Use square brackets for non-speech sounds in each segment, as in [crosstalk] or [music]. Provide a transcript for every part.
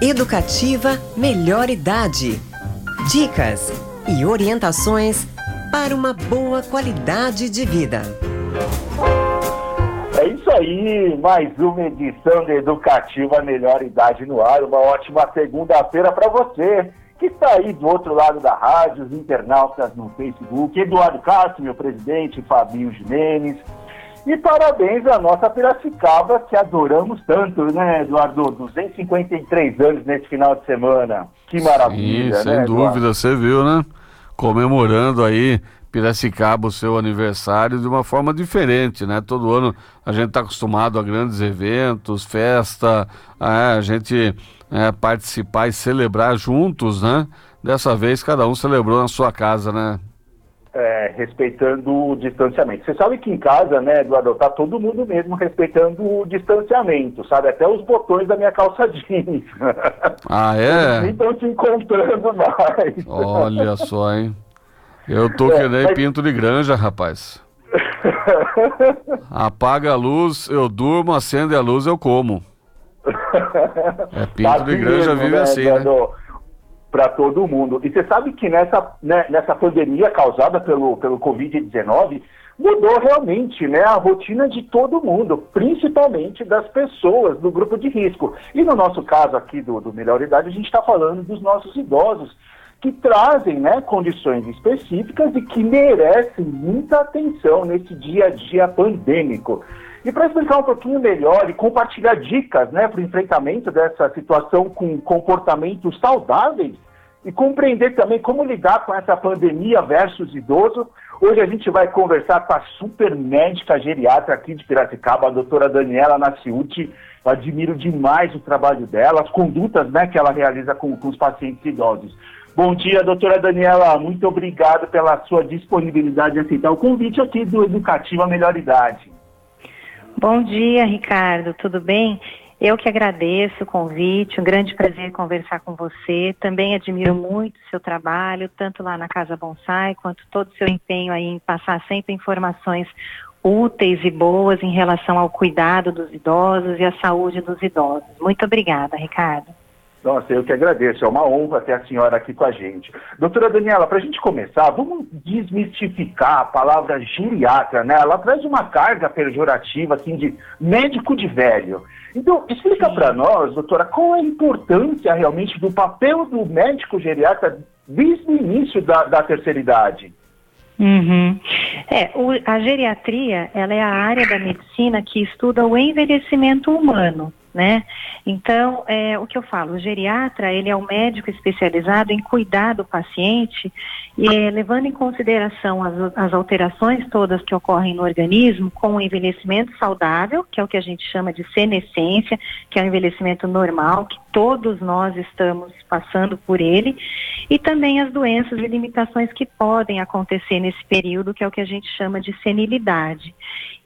Educativa Melhor Idade. Dicas e orientações para uma boa qualidade de vida. É isso aí, mais uma edição de Educativa Melhor Idade no ar. Uma ótima segunda-feira para você que está aí do outro lado da rádio, os internautas no Facebook, Eduardo Castro, meu presidente, Fabinho Jimenez. E parabéns à nossa Piracicaba, que adoramos tanto, né, Eduardo? 253 anos nesse final de semana. Que maravilha, Sim, sem né, dúvida, você viu, né? Comemorando aí Piracicaba o seu aniversário de uma forma diferente, né? Todo ano a gente está acostumado a grandes eventos, festa, é, a gente é, participar e celebrar juntos, né? Dessa vez cada um celebrou na sua casa, né? É, respeitando o distanciamento. Você sabe que em casa, né, Eduardo, tá todo mundo mesmo respeitando o distanciamento, sabe? Até os botões da minha calça [laughs] jeans. Ah, é? Nem estão se encontrando mais. Olha só, hein? Eu tô que nem mas- pinto de granja, rapaz. [laughs] Apaga a luz, eu durmo, acende a luz, eu como. [laughs] É pinto de granja vive assim, né? Para todo mundo. E você sabe que nessa, né, nessa pandemia causada pelo, pelo Covid-19, mudou realmente né, a rotina de todo mundo, principalmente das pessoas do grupo de risco. E no nosso caso aqui do, do Melhor Idade, a gente está falando dos nossos idosos, que trazem né, condições específicas e que merecem muita atenção nesse dia a dia pandêmico. E para explicar um pouquinho melhor e compartilhar dicas né, para o enfrentamento dessa situação com comportamentos saudáveis e compreender também como lidar com essa pandemia versus idoso, hoje a gente vai conversar com a super médica geriatra aqui de Piracicaba, a doutora Daniela Naciuti. Eu admiro demais o trabalho dela, as condutas né, que ela realiza com, com os pacientes idosos. Bom dia, doutora Daniela. Muito obrigado pela sua disponibilidade de aceitar o convite aqui do Educativa Melhor Idade. Bom dia, Ricardo. Tudo bem? Eu que agradeço o convite, um grande prazer conversar com você. Também admiro muito o seu trabalho, tanto lá na Casa Bonsai, quanto todo o seu empenho aí em passar sempre informações úteis e boas em relação ao cuidado dos idosos e à saúde dos idosos. Muito obrigada, Ricardo. Nossa, eu que agradeço. É uma honra ter a senhora aqui com a gente. Doutora Daniela, para a gente começar, vamos desmistificar a palavra geriatra, né? Ela traz uma carga pejorativa, assim, de médico de velho. Então, explica para nós, doutora, qual é a importância realmente do papel do médico geriatra desde o início da, da terceira idade? Uhum. É, o, a geriatria, ela é a área da medicina que estuda o envelhecimento humano, né? Então, é, o que eu falo, o geriatra, ele é o médico especializado em cuidar do paciente e é, levando em consideração as, as alterações todas que ocorrem no organismo com o envelhecimento saudável, que é o que a gente chama de senescência, que é o envelhecimento normal, que todos nós estamos passando por ele, e também as doenças e limitações que podem acontecer nesse período, que é o que a gente chama de senilidade.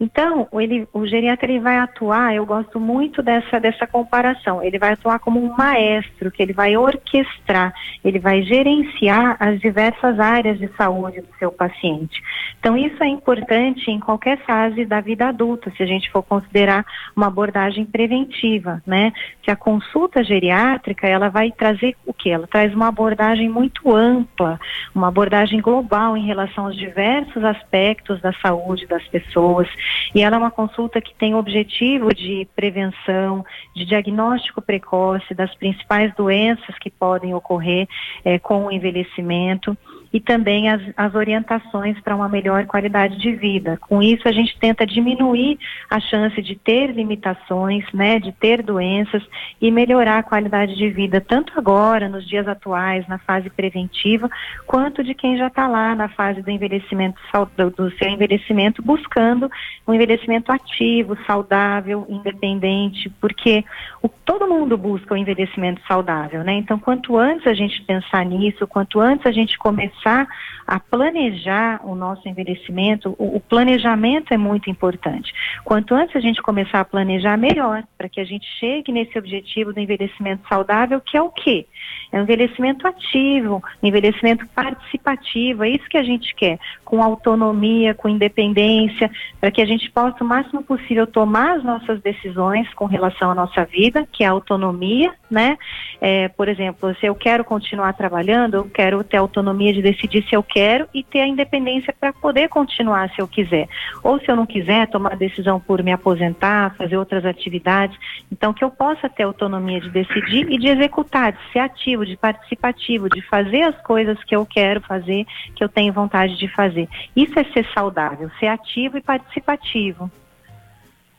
Então, ele, o geriatra ele vai atuar, eu gosto muito dessa, dessa comparação, ele vai atuar como um maestro, que ele vai orquestrar, ele vai gerenciar as diversas áreas de saúde do seu paciente. Então, isso é importante em qualquer fase da vida adulta, se a gente for considerar uma abordagem preventiva, né? Que a consulta geriátrica, ela vai trazer o que? Ela traz uma abordagem muito ampla, uma abordagem global em relação aos diversos aspectos da saúde das pessoas. E ela é uma consulta que tem o objetivo de prevenção, de diagnóstico precoce das principais doenças que podem ocorrer eh, com o envelhecimento e também as, as orientações para uma melhor qualidade de vida. Com isso, a gente tenta diminuir a chance de ter limitações, né, de ter doenças e melhorar a qualidade de vida, tanto agora, nos dias atuais, na fase preventiva, quanto de quem já está lá na fase do envelhecimento, do, do seu envelhecimento, buscando um envelhecimento ativo, saudável, independente, porque o, todo mundo busca o envelhecimento saudável, né? Então, quanto antes a gente pensar nisso, quanto antes a gente começar começar a planejar o nosso envelhecimento, o, o planejamento é muito importante. Quanto antes a gente começar a planejar, melhor, para que a gente chegue nesse objetivo do envelhecimento saudável, que é o quê? É um envelhecimento ativo, envelhecimento participativo, é isso que a gente quer, com autonomia, com independência, para que a gente possa o máximo possível tomar as nossas decisões com relação à nossa vida, que é a autonomia, né? É, por exemplo, se eu quero continuar trabalhando, eu quero ter autonomia de decidir se eu quero e ter a independência para poder continuar se eu quiser. Ou se eu não quiser, tomar a decisão por me aposentar, fazer outras atividades. Então, que eu possa ter autonomia de decidir e de executar, de ser ativo, de participativo, de fazer as coisas que eu quero fazer, que eu tenho vontade de fazer. Isso é ser saudável, ser ativo e participativo.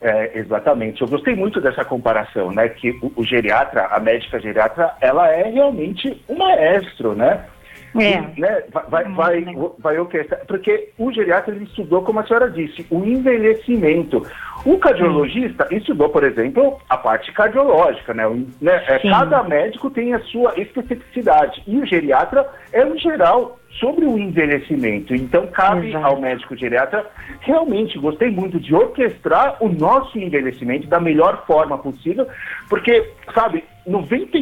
É, exatamente. Eu gostei muito dessa comparação, né? Que o, o, geriatra, a médica geriatra, ela é realmente um maestro, né? É. Né? Vai, vai, vai, vai orquestrar. Porque o geriatra ele estudou, como a senhora disse, o envelhecimento. O cardiologista hum. estudou, por exemplo, a parte cardiológica, né? né? É, cada médico tem a sua especificidade. E o geriatra é, no geral, sobre o envelhecimento. Então, cabe Exato. ao médico geriatra, realmente, gostei muito de orquestrar o nosso envelhecimento da melhor forma possível, porque, sabe, 90,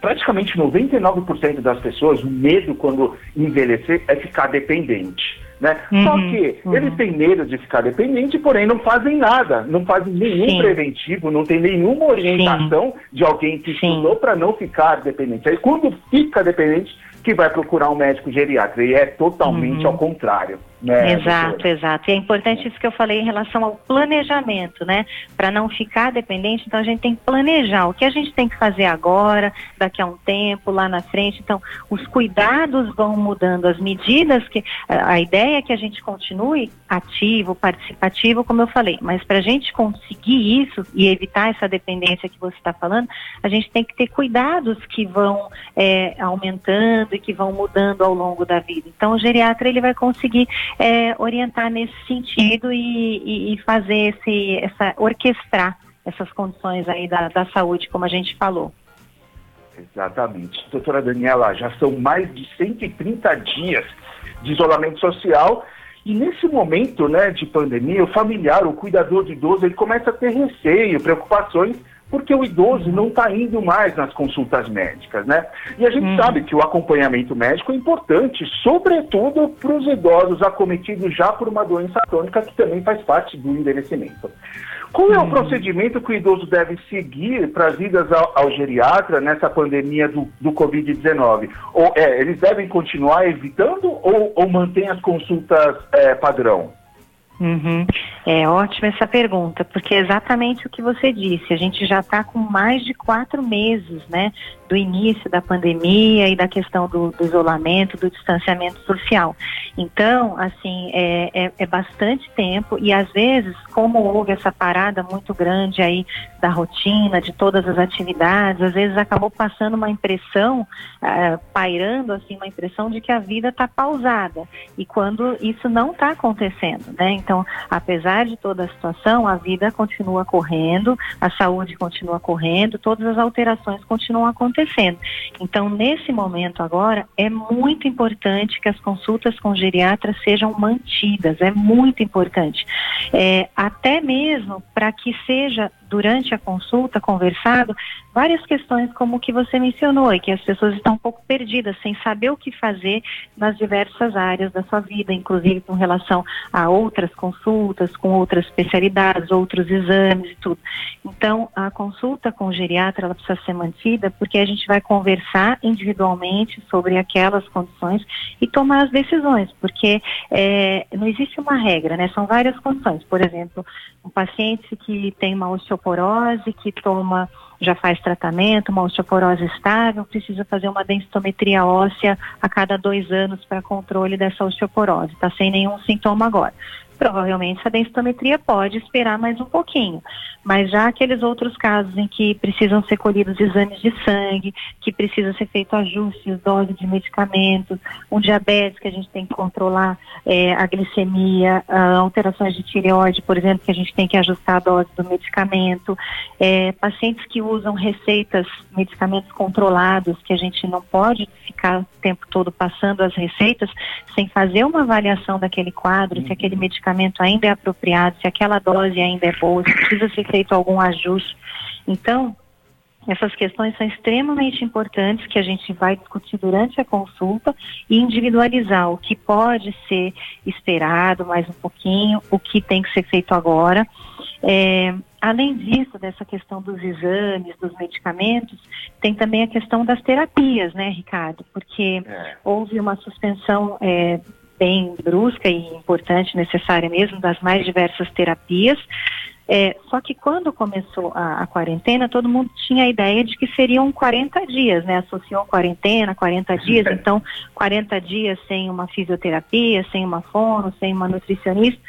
praticamente 99% das pessoas, o medo quando envelhecer é ficar dependente. Né? Uhum, Só que uhum. eles têm medo de ficar dependente, porém não fazem nada, não fazem nenhum Sim. preventivo, não tem nenhuma orientação Sim. de alguém que estudou para não ficar dependente. Aí quando fica dependente, que vai procurar um médico geriatra, e é totalmente uhum. ao contrário. Né, exato, doutora? exato. E é importante isso que eu falei em relação ao planejamento, né? Para não ficar dependente, então a gente tem que planejar o que a gente tem que fazer agora, daqui a um tempo, lá na frente. Então, os cuidados vão mudando, as medidas que. A ideia é que a gente continue ativo, participativo, como eu falei, mas para a gente conseguir isso e evitar essa dependência que você está falando, a gente tem que ter cuidados que vão é, aumentando e que vão mudando ao longo da vida. Então, o geriatra ele vai conseguir é, orientar nesse sentido e, e, e, fazer esse, essa, orquestrar essas condições aí da, da saúde, como a gente falou. Exatamente. Doutora Daniela, já são mais de 130 dias de isolamento social e nesse momento né, de pandemia, o familiar, o cuidador de idoso, ele começa a ter receio, preocupações porque o idoso não está indo mais nas consultas médicas, né? E a gente uhum. sabe que o acompanhamento médico é importante, sobretudo para os idosos acometidos já por uma doença crônica que também faz parte do envelhecimento. Qual é o uhum. procedimento que o idoso deve seguir para as idas ao, ao, geriatra nessa pandemia do, do Covid-19? Ou é, eles devem continuar evitando ou, ou mantém as consultas é, padrão? Uhum. É ótima essa pergunta, porque é exatamente o que você disse. A gente já está com mais de quatro meses, né, do início da pandemia e da questão do, do isolamento, do distanciamento social. Então, assim, é, é, é, bastante tempo e às vezes, como houve essa parada muito grande aí da rotina, de todas as atividades, às vezes acabou passando uma impressão, uh, pairando assim, uma impressão de que a vida está pausada. E quando isso não está acontecendo, né? Então, apesar de toda a situação, a vida continua correndo, a saúde continua correndo, todas as alterações continuam acontecendo acontecendo. Então, nesse momento agora, é muito importante que as consultas com geriatras sejam mantidas, é muito importante. É, até mesmo para que seja durante a consulta conversado várias questões como o que você mencionou e que as pessoas estão um pouco perdidas sem saber o que fazer nas diversas áreas da sua vida, inclusive com relação a outras consultas, com outras especialidades, outros exames e tudo. Então, a consulta com o geriatra ela precisa ser mantida porque a gente vai conversar individualmente sobre aquelas condições e tomar as decisões, porque é, não existe uma regra, né? São várias condições. Por exemplo, um paciente que tem uma osteoporose, que toma, já faz tratamento, uma osteoporose estável, precisa fazer uma densitometria óssea a cada dois anos para controle dessa osteoporose. Está sem nenhum sintoma agora provavelmente a densitometria pode esperar mais um pouquinho. Mas já aqueles outros casos em que precisam ser colhidos exames de sangue, que precisa ser feito ajustes, dose de medicamentos, um diabetes que a gente tem que controlar é, a glicemia, a alterações de tireoide, por exemplo, que a gente tem que ajustar a dose do medicamento, é, pacientes que usam receitas, medicamentos controlados, que a gente não pode ficar o tempo todo passando as receitas sem fazer uma avaliação daquele quadro, se aquele medicamento ainda é apropriado, se aquela dose ainda é boa, se precisa ser feito algum ajuste. Então, essas questões são extremamente importantes que a gente vai discutir durante a consulta e individualizar o que pode ser esperado mais um pouquinho, o que tem que ser feito agora. É, além disso, dessa questão dos exames, dos medicamentos, tem também a questão das terapias, né, Ricardo? Porque é. houve uma suspensão é, bem brusca e importante, necessária mesmo, das mais diversas terapias. É, só que quando começou a, a, quarentena, todo mundo tinha a ideia de que seriam 40 dias, né? Associou quarentena, 40 dias, então 40 dias sem uma fisioterapia, sem uma fono, sem uma nutricionista.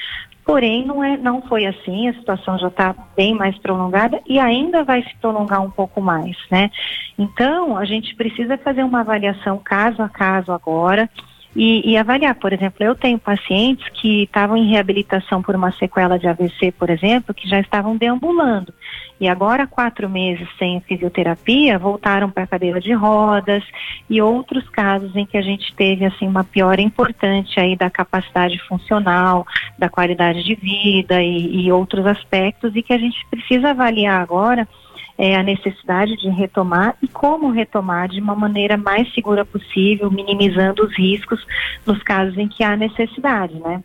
Porém, não, é, não foi assim, a situação já está bem mais prolongada e ainda vai se prolongar um pouco mais, né? Então, a gente precisa fazer uma avaliação caso a caso agora e, e, avaliar. Por exemplo, eu tenho pacientes que estavam em reabilitação por uma sequela de AVC, por exemplo, que já estavam deambulando. E agora, quatro meses sem fisioterapia, voltaram para a cadeira de rodas e outros casos em que a gente teve assim uma piora importante aí da capacidade funcional, da qualidade de vida e, e outros aspectos e que a gente precisa avaliar agora é, a necessidade de retomar e como retomar de uma maneira mais segura possível, minimizando os riscos nos casos em que há necessidade, né?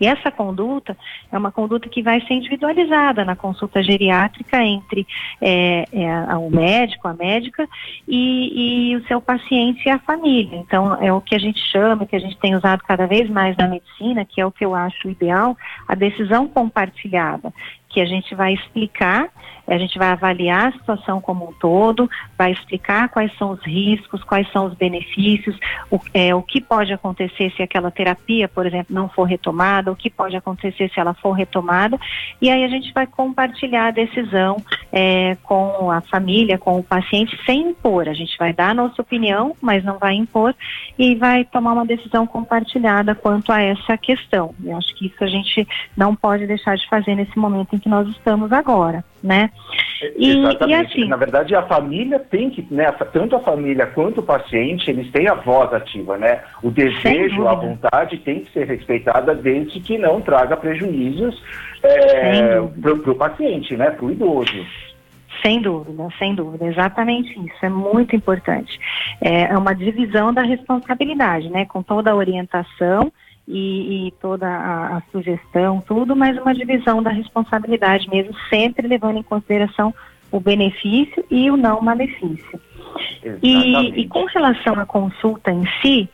E essa conduta é uma conduta que vai ser individualizada na consulta geriátrica entre é, é, o médico, a médica e, e, o seu paciente e a família. Então, é o que a gente chama, que a gente tem usado cada vez mais na medicina, que é o que eu acho ideal, a decisão compartilhada, que a gente vai explicar a gente vai avaliar a situação como um todo, vai explicar quais são os riscos, quais são os benefícios, o, é, o que pode acontecer se aquela terapia, por exemplo, não for retomada, o que pode acontecer se ela for retomada, e aí a gente vai compartilhar a decisão é, com a família, com o paciente, sem impor. A gente vai dar a nossa opinião, mas não vai impor, e vai tomar uma decisão compartilhada quanto a essa questão. Eu acho que isso a gente não pode deixar de fazer nesse momento em que nós estamos agora, né? E, Exatamente. E assim, Na verdade, a família tem que, né, tanto a família quanto o paciente, eles têm a voz ativa, né? O desejo, a vontade tem que ser respeitada desde que não traga prejuízos é, para o paciente, né? Para o idoso. Sem dúvida, sem dúvida, exatamente isso, é muito importante. É, é uma divisão da responsabilidade, né? Com toda a orientação e, e toda a, a, sugestão, tudo, mas uma divisão da responsabilidade mesmo, sempre levando em consideração o benefício e o não malefício. E, e, com relação à consulta em si,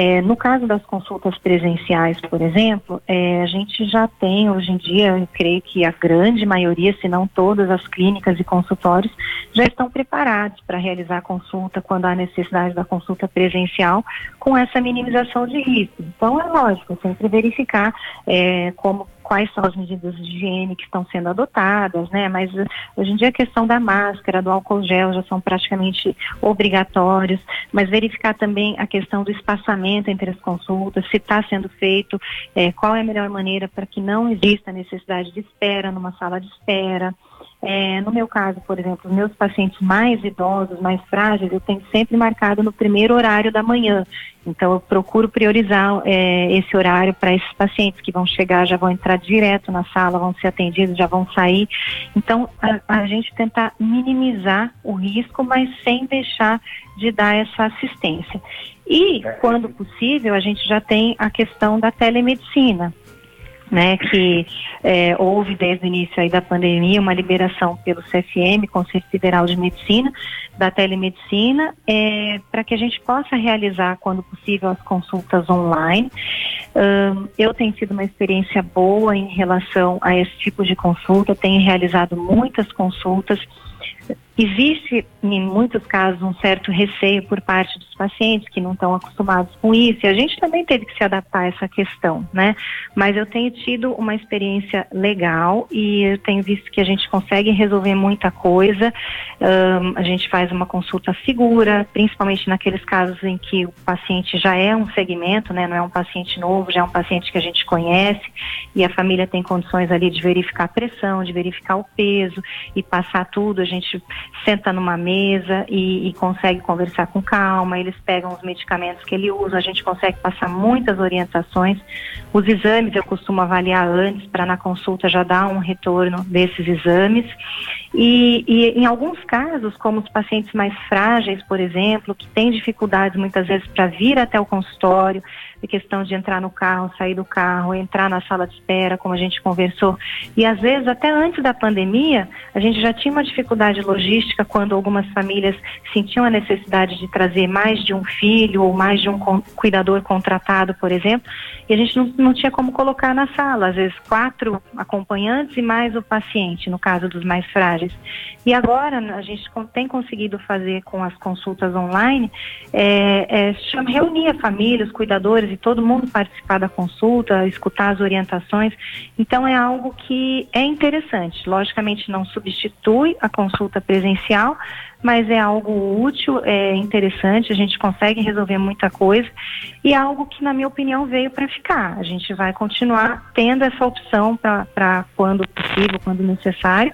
é, no caso das consultas presenciais, por exemplo, é, a gente já tem hoje em dia, eu creio que a grande maioria, se não todas as clínicas e consultórios, já estão preparados para realizar consulta quando há necessidade da consulta presencial, com essa minimização de risco. Então, é lógico, sempre verificar é, como quais são as medidas de higiene que estão sendo adotadas, né? Mas uh, hoje em dia a questão da máscara, do álcool gel já são praticamente obrigatórios, mas verificar também a questão do espaçamento entre as consultas, se está sendo feito, é, qual é a melhor maneira para que não exista necessidade de espera numa sala de espera. É, no meu caso, por exemplo, meus pacientes mais idosos, mais frágeis, eu tenho sempre marcado no primeiro horário da manhã. Então, eu procuro priorizar é, esse horário para esses pacientes que vão chegar, já vão entrar direto na sala, vão ser atendidos, já vão sair. Então, a, a gente tentar minimizar o risco, mas sem deixar de dar essa assistência. E, quando possível, a gente já tem a questão da telemedicina né, que é, houve desde o início aí da pandemia uma liberação pelo CFM, Conselho Federal de Medicina, da telemedicina, é, para que a gente possa realizar, quando possível, as consultas online. Um, eu tenho tido uma experiência boa em relação a esse tipo de consulta, tenho realizado muitas consultas Existe, em muitos casos, um certo receio por parte dos pacientes que não estão acostumados com isso, e a gente também teve que se adaptar a essa questão, né? Mas eu tenho tido uma experiência legal e eu tenho visto que a gente consegue resolver muita coisa. Um, a gente faz uma consulta segura, principalmente naqueles casos em que o paciente já é um segmento, né? Não é um paciente novo, já é um paciente que a gente conhece e a família tem condições ali de verificar a pressão, de verificar o peso e passar tudo. A gente senta numa mesa e, e, consegue conversar com calma, eles pegam os medicamentos que ele usa, a gente consegue passar muitas orientações. Os exames eu costumo avaliar antes para na consulta já dar um retorno desses exames. E, e, em alguns casos, como os pacientes mais frágeis, por exemplo, que têm dificuldades muitas vezes para vir até o consultório, a questão de entrar no carro, sair do carro, entrar na sala de espera, como a gente conversou. E às vezes, até antes da pandemia, a gente já tinha uma dificuldade logística quando algumas famílias sentiam a necessidade de trazer mais de um filho ou mais de um cuidador contratado, por exemplo, e a gente não, não tinha como colocar na sala, às vezes quatro acompanhantes e mais o paciente, no caso dos mais frágeis. E agora a gente tem conseguido fazer com as consultas online, é, é, reunir a família, os cuidadores e todo mundo participar da consulta, escutar as orientações. Então é algo que é interessante. Logicamente não substitui a consulta presencial, mas é algo útil, é interessante, a gente consegue resolver muita coisa e é algo que, na minha opinião, veio para ficar. A gente vai continuar tendo essa opção para quando possível, quando necessário.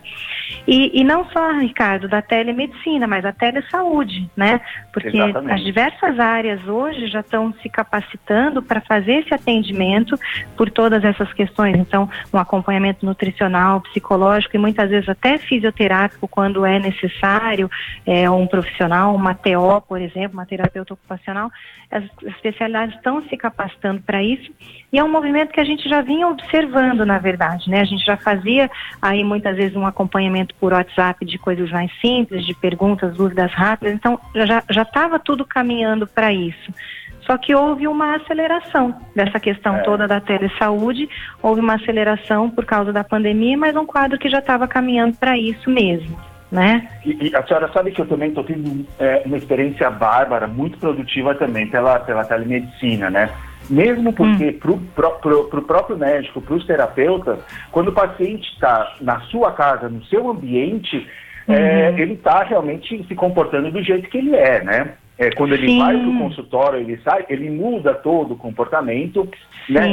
E, e, não só, Ricardo, da telemedicina, mas a telesaúde, né? Porque Exatamente. as diversas áreas hoje já estão se capacitando para fazer esse atendimento por todas essas questões. Então, um acompanhamento nutricional, psicológico e muitas vezes até fisioterápico quando é necessário é, um profissional, uma TO, por exemplo, uma terapeuta ocupacional, as especialidades estão se capacitando para isso e é um movimento que a gente já vinha observando, na verdade, né? A gente já fazia aí muitas vezes um acompanhamento por WhatsApp de coisas mais simples, de perguntas, dúvidas rápidas, então já estava tudo caminhando para isso. Só que houve uma aceleração dessa questão é. toda da telesaúde, houve uma aceleração por causa da pandemia, mas um quadro que já estava caminhando para isso mesmo né? E, e, a senhora sabe que eu também estou tendo é, uma experiência bárbara, muito produtiva também pela, pela telemedicina, né? Mesmo porque hum. para o próprio médico, para os terapeutas, quando o paciente está na sua casa, no seu ambiente, é, uhum. é, ele está realmente se comportando do jeito que ele é, né? É, quando ele Sim. vai para o consultório, ele sai, ele muda todo o comportamento, né?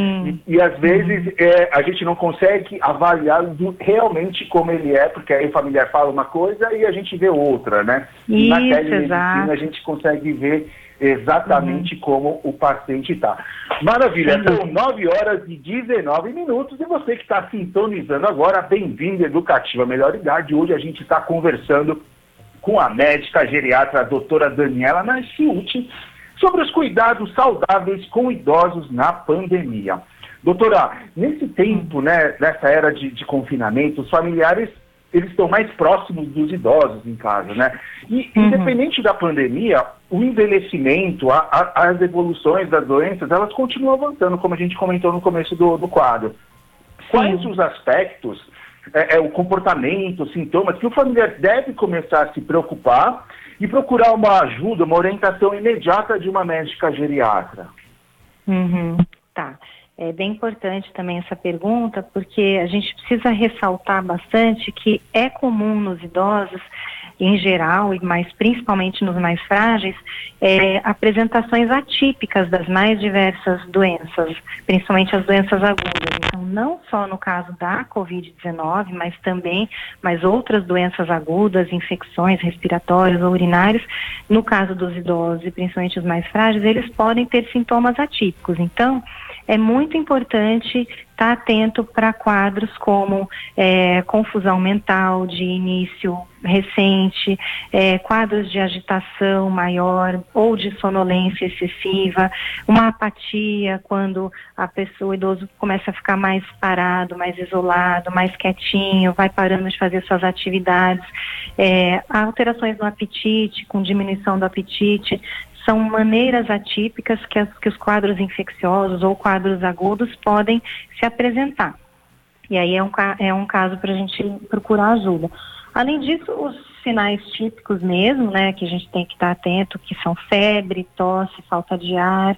E, e, às vezes é, a gente não consegue avaliar do, realmente como ele é, porque aí o familiar fala uma coisa e a gente vê outra, né? Isso, Na telemedicina a gente consegue ver exatamente uhum. como o paciente está. Maravilha, são 9 horas e 19 minutos e você que está sintonizando agora, bem-vindo Educativa Melhor Idade. Hoje a gente está conversando com a médica geriatra a doutora Daniela Nasciuti sobre os cuidados saudáveis com idosos na pandemia. Doutora, nesse tempo, né, nessa era de, de confinamento, os familiares eles estão mais próximos dos idosos em casa, né? E uhum. independente da pandemia, o envelhecimento, a, a, as evoluções das doenças, elas continuam avançando, como a gente comentou no começo do, do quadro. Quais os aspectos é, é, o comportamento, sintomas, que o familiar deve começar a se preocupar e procurar uma ajuda, uma orientação imediata de uma médica geriatra. Uhum, tá. É bem importante também essa pergunta, porque a gente precisa ressaltar bastante que é comum nos idosos em geral, e mais principalmente nos mais frágeis, é, apresentações atípicas das mais diversas doenças, principalmente as doenças agudas. Então, não só no caso da Covid-19, mas também mais outras doenças agudas, infecções respiratórias ou urinárias. No caso dos idosos e principalmente os mais frágeis, eles podem ter sintomas atípicos. Então, é muito importante estar atento para quadros como é, confusão mental de início recente, é, quadros de agitação maior ou de sonolência excessiva, uma apatia quando a pessoa, o idoso começa a ficar mais parado, mais isolado, mais quietinho, vai parando de fazer suas atividades, é, alterações no apetite, com diminuição do apetite, são maneiras atípicas que, as, que os quadros infecciosos ou quadros agudos podem se apresentar. E aí é um, é um caso para a gente procurar ajuda. Além disso, os sinais típicos mesmo, né, que a gente tem que estar atento, que são febre, tosse, falta de ar.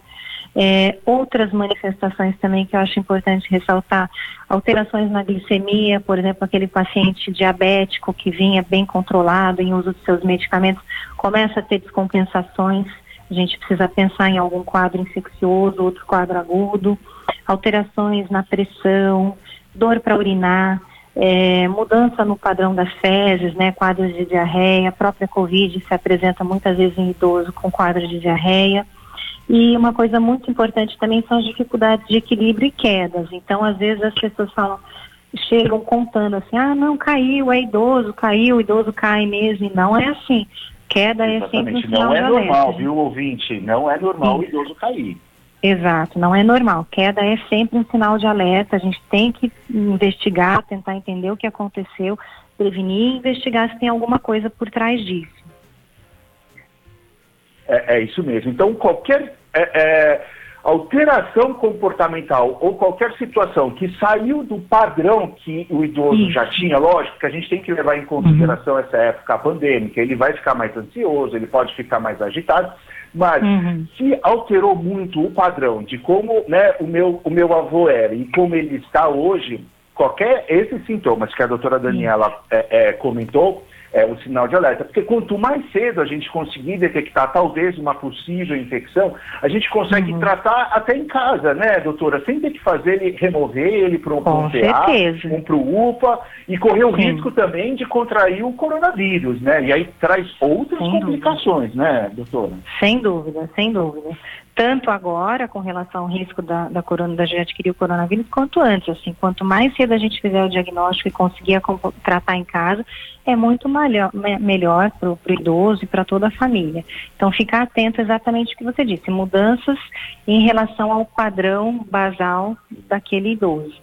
É, outras manifestações também que eu acho importante ressaltar, alterações na glicemia, por exemplo, aquele paciente diabético que vinha bem controlado em uso de seus medicamentos, começa a ter descompensações, a gente precisa pensar em algum quadro infeccioso, outro quadro agudo, alterações na pressão, dor para urinar, é, mudança no padrão das fezes, né, quadros de diarreia, a própria Covid se apresenta muitas vezes em idoso com quadros de diarreia. E uma coisa muito importante também são as dificuldades de equilíbrio e quedas. Então, às vezes as pessoas falam, chegam contando assim, ah, não, caiu, é idoso, caiu, idoso cai mesmo. E não é assim. Queda Exatamente. é sempre um sinal Não é normal, alerta. viu, ouvinte? Não é normal Sim. o idoso cair. Exato, não é normal. Queda é sempre um sinal de alerta. A gente tem que investigar, tentar entender o que aconteceu, prevenir e investigar se tem alguma coisa por trás disso. É, é isso mesmo. Então, qualquer é, é, alteração comportamental ou qualquer situação que saiu do padrão que o idoso já tinha, lógico que a gente tem que levar em consideração uhum. essa época pandêmica. Ele vai ficar mais ansioso, ele pode ficar mais agitado mas uhum. se alterou muito o padrão de como né, o, meu, o meu avô era e como ele está hoje, qualquer esses sintomas que a doutora Daniela é, é, comentou, é um sinal de alerta. Porque quanto mais cedo a gente conseguir detectar talvez uma possível infecção, a gente consegue uhum. tratar até em casa, né, doutora? Sem ter que fazer ele, remover ele para um, um um para o UPA e correr o Sim. risco também de contrair o coronavírus, né? E aí traz outras sem complicações, dúvida. né, doutora? Sem dúvida, sem dúvida tanto agora com relação ao risco da, da corona, da gente adquirir o coronavírus, quanto antes. Assim, quanto mais cedo a gente fizer o diagnóstico e conseguir tratar em casa, é muito malho, me, melhor para o idoso e para toda a família. Então, ficar atento exatamente o que você disse, mudanças em relação ao padrão basal daquele idoso.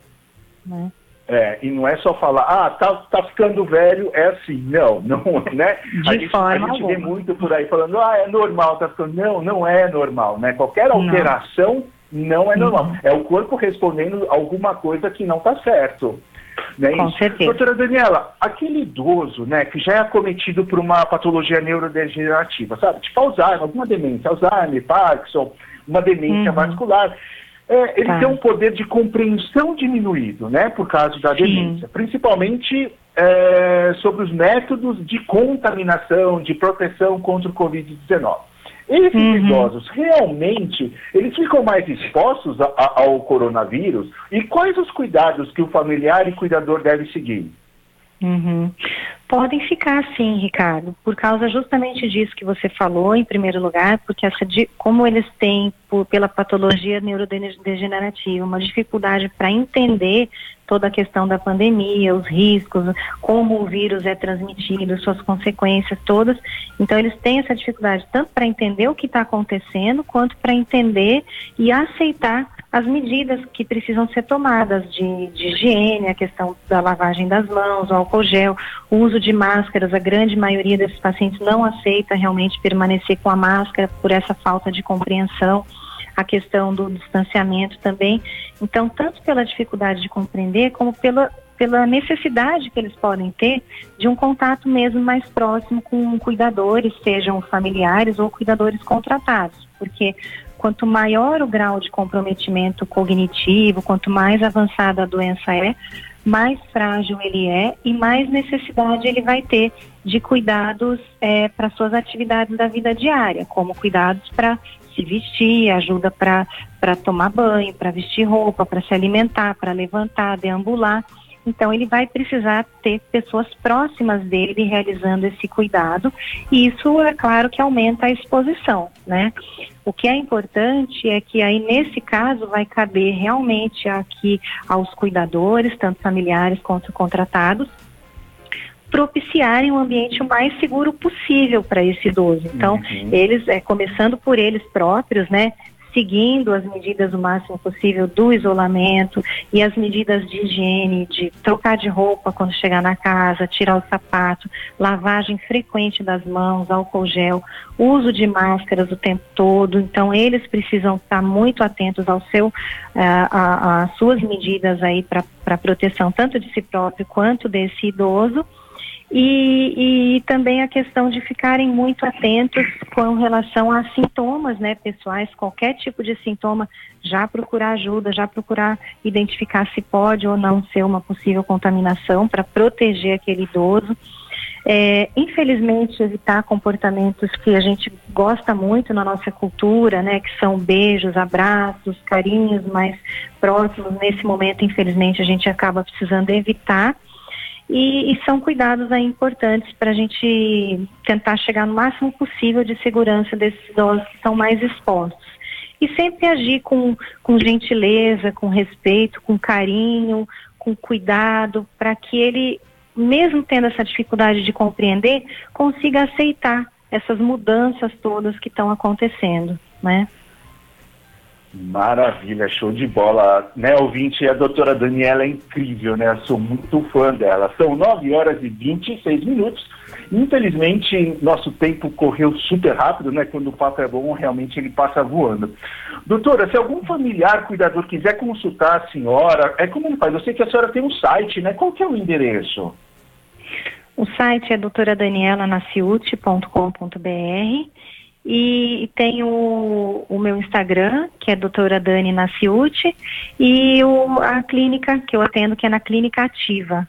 Né? É, e não é só falar, ah, tá, tá ficando velho, é assim. Não, [laughs] não né? De a gente, a gente vê muito por aí falando, ah, é normal, tá ficando. Não, não é normal, né? Qualquer alteração não, não é normal. Não. É o corpo respondendo alguma coisa que não tá certo. Né? Com certeza. Doutora Daniela, aquele idoso, né, que já é acometido por uma patologia neurodegenerativa, sabe? Tipo Alzheimer, alguma demência, Alzheimer, Parkinson, uma demência uhum. vascular é, ele tá. tem um poder de compreensão diminuído, né, por causa da demência, principalmente é, sobre os métodos de contaminação, de proteção contra o Covid-19. Esses uhum. idosos realmente eles ficam mais expostos a, a, ao coronavírus e quais os cuidados que o familiar e cuidador deve seguir? Uhum. Podem ficar sim, Ricardo, por causa justamente disso que você falou, em primeiro lugar, porque essa, como eles têm, por, pela patologia neurodegenerativa, uma dificuldade para entender toda a questão da pandemia, os riscos, como o vírus é transmitido, suas consequências todas. Então, eles têm essa dificuldade tanto para entender o que está acontecendo, quanto para entender e aceitar as medidas que precisam ser tomadas de, de, higiene, a questão da lavagem das mãos, o álcool gel, o uso de máscaras. A grande maioria desses pacientes não aceita realmente permanecer com a máscara por essa falta de compreensão. A questão do distanciamento também. Então, tanto pela dificuldade de compreender, como pela, pela necessidade que eles podem ter de um contato mesmo mais próximo com cuidadores, sejam familiares ou cuidadores contratados. Porque quanto maior o grau de comprometimento cognitivo, quanto mais avançada a doença é, mais frágil ele é e mais necessidade ele vai ter de cuidados é, para suas atividades da vida diária, como cuidados para se vestir, ajuda para tomar banho, para vestir roupa, para se alimentar, para levantar, deambular. Então, ele vai precisar ter pessoas próximas dele realizando esse cuidado, e isso é claro que aumenta a exposição, né? O que é importante é que aí, nesse caso, vai caber realmente aqui aos cuidadores, tanto familiares quanto contratados, propiciarem um ambiente o mais seguro possível para esse idoso. Então, uhum. eles, é, começando por eles próprios, né, seguindo as medidas o máximo possível do isolamento e as medidas de higiene, de trocar de roupa quando chegar na casa, tirar o sapato, lavagem frequente das mãos, álcool gel, uso de máscaras o tempo todo. Então, eles precisam estar muito atentos ao seu, às suas medidas aí para proteção tanto de si próprio quanto desse idoso E, e, também a questão de ficarem muito atentos com relação a sintomas né, pessoais, qualquer tipo de sintoma, já procurar ajuda, já procurar identificar se pode ou não ser uma possível contaminação para proteger aquele idoso. É, infelizmente, evitar comportamentos que a gente gosta muito na nossa cultura, né, que são beijos, abraços, carinhos mais próximos. Nesse momento, infelizmente, a gente acaba precisando evitar. E, e são cuidados aí importantes para a gente tentar chegar no máximo possível de segurança desses idosos que estão mais expostos. E sempre agir com, com gentileza, com respeito, com carinho, com cuidado, para que ele mesmo tendo essa dificuldade de compreender, consiga aceitar essas mudanças todas que estão acontecendo, né? Maravilha, show de bola. Né, ouvinte, a doutora Daniela é incrível, né? Eu sou muito fã dela. São 9 horas e 26 minutos. Infelizmente, nosso tempo correu super rápido, né? Quando o papo é bom, realmente ele passa voando. Doutora, se algum familiar, cuidador quiser consultar a senhora, é como ele faz? Eu sei que a senhora tem um site, né? Qual que é o endereço? O site é doutoradanielanaciute.com.br e tem o, o, meu Instagram, que é doutora Dani Naciute, e o, a clínica que eu atendo, que é na Clínica Ativa.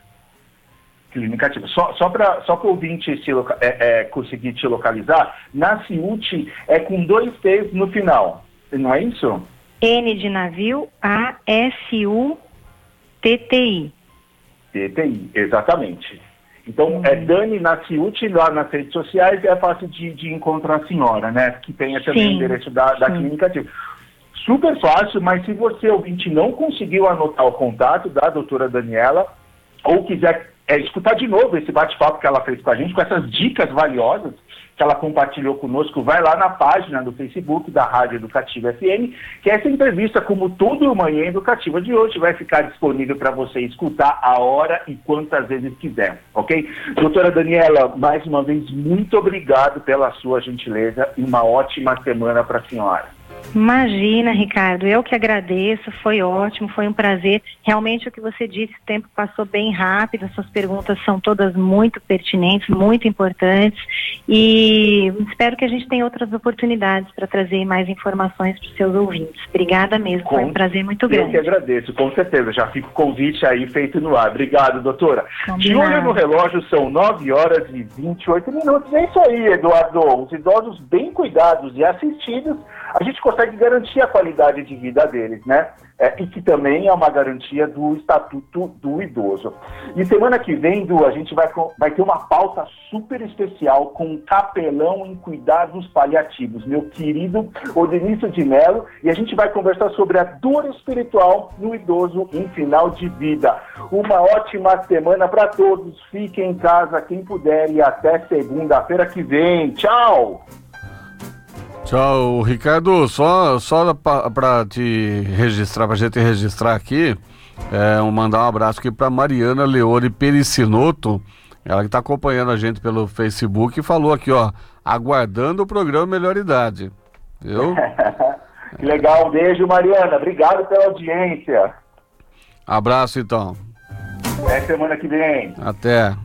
Clínica Ativa. Só, só para só o ouvinte se, é, é, conseguir te localizar, Naciute é com dois T's no final, não é isso? N de navio, A-S-U-T-T-I. T-T-I, exatamente. Então, uhum. é Dani Naciuti lá nas redes sociais, é fácil de, de encontrar a senhora, né? Que tem também o endereço da, da clínica ativa. Super fácil, mas se você, ouvinte, não conseguiu anotar o contato da doutora Daniela, ou quiser é, escutar de novo esse bate-papo que ela fez com a gente, com essas dicas valiosas, que ela compartilhou conosco, vai lá na página do Facebook da Rádio Educativa FM, que essa entrevista, como todo Manhã Educativa de hoje, vai ficar disponível para você escutar a hora e quantas vezes quiser, ok? Doutora Daniela, mais uma vez, muito obrigado pela sua gentileza e uma ótima semana para a senhora. Imagina, Ricardo, eu que agradeço, foi ótimo, foi um prazer. Realmente o que você disse, o tempo passou bem rápido, suas perguntas são todas muito pertinentes, muito importantes e espero que a gente tenha outras oportunidades para trazer mais informações para os seus ouvintes. Obrigada mesmo, com... foi um prazer muito grande. Eu que agradeço, com certeza, já fica o convite aí feito no ar. Obrigado, doutora. De olho no relógio, são 9 horas e 28 minutos. É isso aí, Eduardo. Os idosos bem cuidados e assistidos a gente consegue garantir a qualidade de vida deles, né? É, e que também é uma garantia do Estatuto do Idoso. E semana que vem, Du, a gente vai, vai ter uma pauta super especial com um capelão em cuidados paliativos, meu querido Odenício de Mello, e a gente vai conversar sobre a dor espiritual no idoso em final de vida. Uma ótima semana para todos, fiquem em casa quem puder e até segunda-feira que vem. Tchau! Tchau, Ricardo. Só, só para te registrar, para a gente registrar aqui, é, mandar um abraço aqui para Mariana Leone Pericinoto, ela que está acompanhando a gente pelo Facebook e falou aqui, ó, aguardando o programa Melhor Idade. Viu? [laughs] que legal, um beijo, Mariana. Obrigado pela audiência. Abraço, então. Até semana que vem. Até.